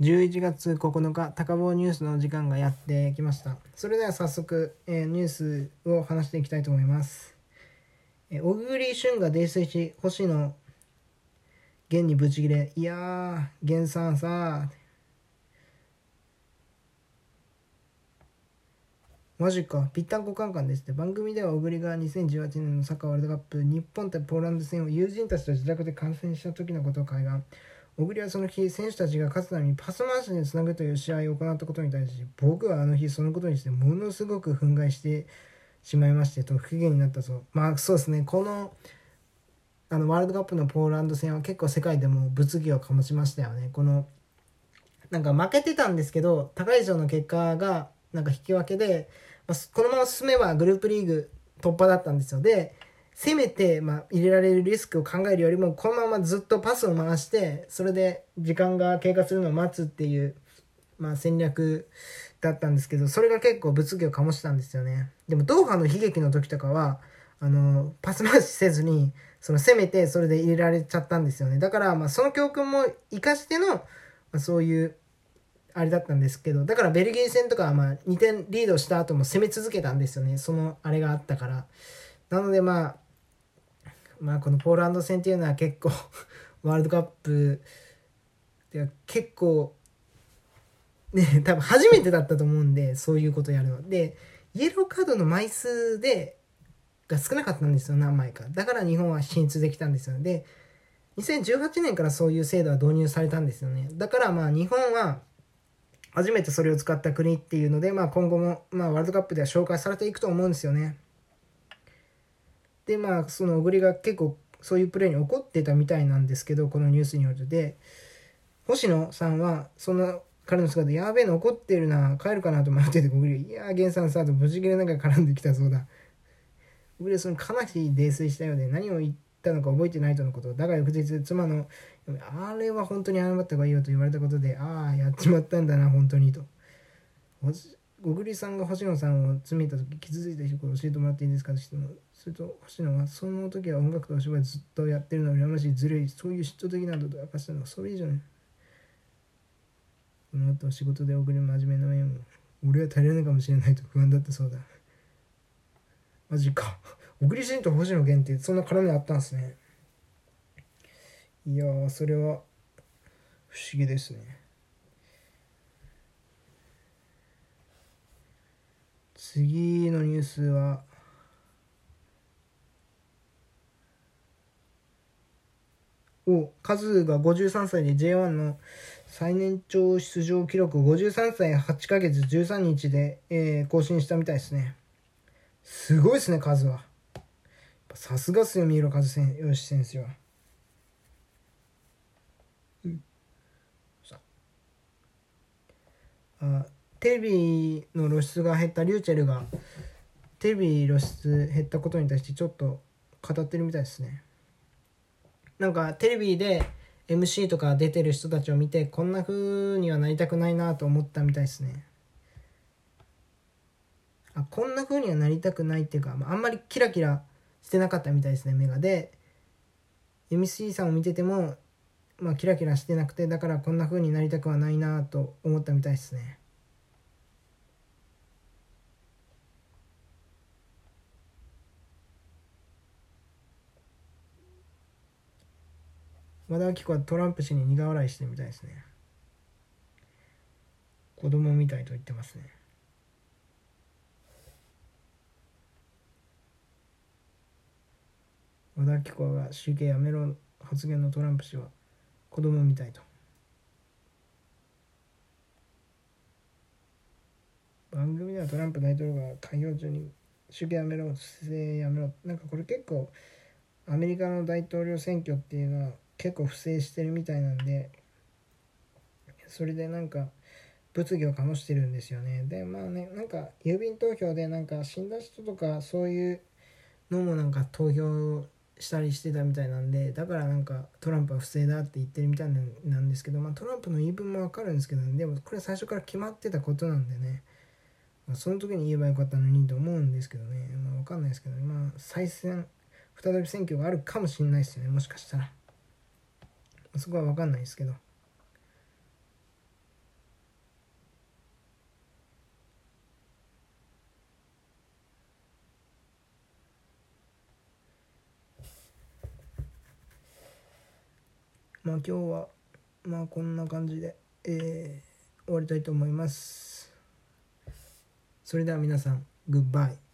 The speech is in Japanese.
11月9日、高坊ニュースの時間がやってきました。それでは早速、えー、ニュースを話していきたいと思います。えー、小栗旬が泥酔し、星野源にブチギレ、いやー、源さんさマジか。ぴったんこカンカンですって。番組では小栗が2018年のサッカーワールドカップ日本対ポーランド戦を友人たちと自宅で観戦した時のことを海岸。小栗はその日、選手たちが勝つためにパス回しでつなぐという試合を行ったことに対し、僕はあの日そのことにしてものすごく憤慨してしまいましてと不機嫌になったそう。まあそうですね、このあのワールドカップのポーランド戦は結構世界でも物議を醸しましたよね。このなんか負けてたんですけど、高い以上の結果がなんか引き分けで、まあ、このまま進めばグループリーグ突破だったんですよ。で、せめて、まあ、入れられるリスクを考えるよりも、このままずっとパスを回して、それで時間が経過するのを待つっていう、まあ、戦略だったんですけど、それが結構物議を醸したんですよね。でも、ドーハの悲劇の時とかは、あの、パス回しせずに、その、せめてそれで入れられちゃったんですよね。だから、まあ、その教訓も活かしての、まあ、そういう、あれだったんですけど、だからベルギー戦とかはまあ2点リードした後も攻め続けたんですよね。そのあれがあったから。なのでまあ、まあこのポーランド戦っていうのは結構 ワールドカップでは結構ね多分初めてだったと思うんでそういうことやるの。でイエローカードの枚数でが少なかったんですよ何枚か。だから日本は進出できたんですよ。ねで2018年からそういう制度は導入されたんですよね。だからまあ日本は初めてそれを使った国っていうので、まあ、今後も、まあ、ワールドカップでは紹介されていくと思うんですよね。でまあその小栗が結構そういうプレーに怒ってたみたいなんですけどこのニュースによるとで星野さんはその彼の姿やべえの怒ってるな帰るかなと思ってて小栗いや源さんさと無事切れなんか絡んできたそうだ。小栗そのかなり泥酔したようで何を言ったのか覚えてないとのことだが翌日妻のあれは本当に謝った方がいいよと言われたことでああやっちまったんだな本当にと。小栗さん。が星野さんを詰めた時傷ついた一言教えてもらっていいですかとしてもすると星野はその時は音楽とお芝居ずっとやってるの羨ましいずるいそういう嫉妬的などと明かしたのはそれ以上にこの後仕事で送る真面目な面も俺は足りないかもしれないと不安だったそうだ。マジか小栗旬と星野源ってそんな絡みあったんですねいやそれは不思議ですね。次のニュースはをカズが53歳で J1 の最年長出場記録53歳8ヶ月13日で、えー、更新したみたいですね。すごいですね、カズは。さすがっすよ、三浦和義選手は。うん、あテレビの露出が減ったリューチェルがテレビ露出減ったことに対してちょっと語ってるみたいですね。なんかテレビで MC とか出てる人たちを見てこんな風にはなりたくないなと思ったみたいですね。あこんな風にはなりたくないっていうかまあんまりキラキラしてなかったみたいですね目がで。MC さんを見ててもまあキラキラしてなくてだからこんな風になりたくはないなと思ったみたいですね。和田アキ子はトランプ氏に苦笑いしてみたいですね。子供みたいと言ってますね。和田アキ子が集計やめろ発言のトランプ氏は子供みたいと。番組ではトランプ大統領が開票中に集計やめろ不正やめろ。なんかこれ結構アメリカの大統領選挙っていうのは結構不正してるみたいなんでそれでなんか物議を醸してるんですよね。でまあねなんか郵便投票でなんか死んだ人とかそういうのもなんか投票したりしてたみたいなんでだからなんかトランプは不正だって言ってるみたいなんですけど、まあ、トランプの言い分もわかるんですけど、でもこれ最初から決まってたことなんでね、まあ、その時に言えばよかったのにと思うんですけどね、まあ、わかんないですけど、ね、まあ再選再び選挙があるかもしれないですよね。もしかしたら。そこは分かんないですけど。まあ今日はまあこんな感じで、えー、終わりたいと思います。それでは皆さん、グッバイ。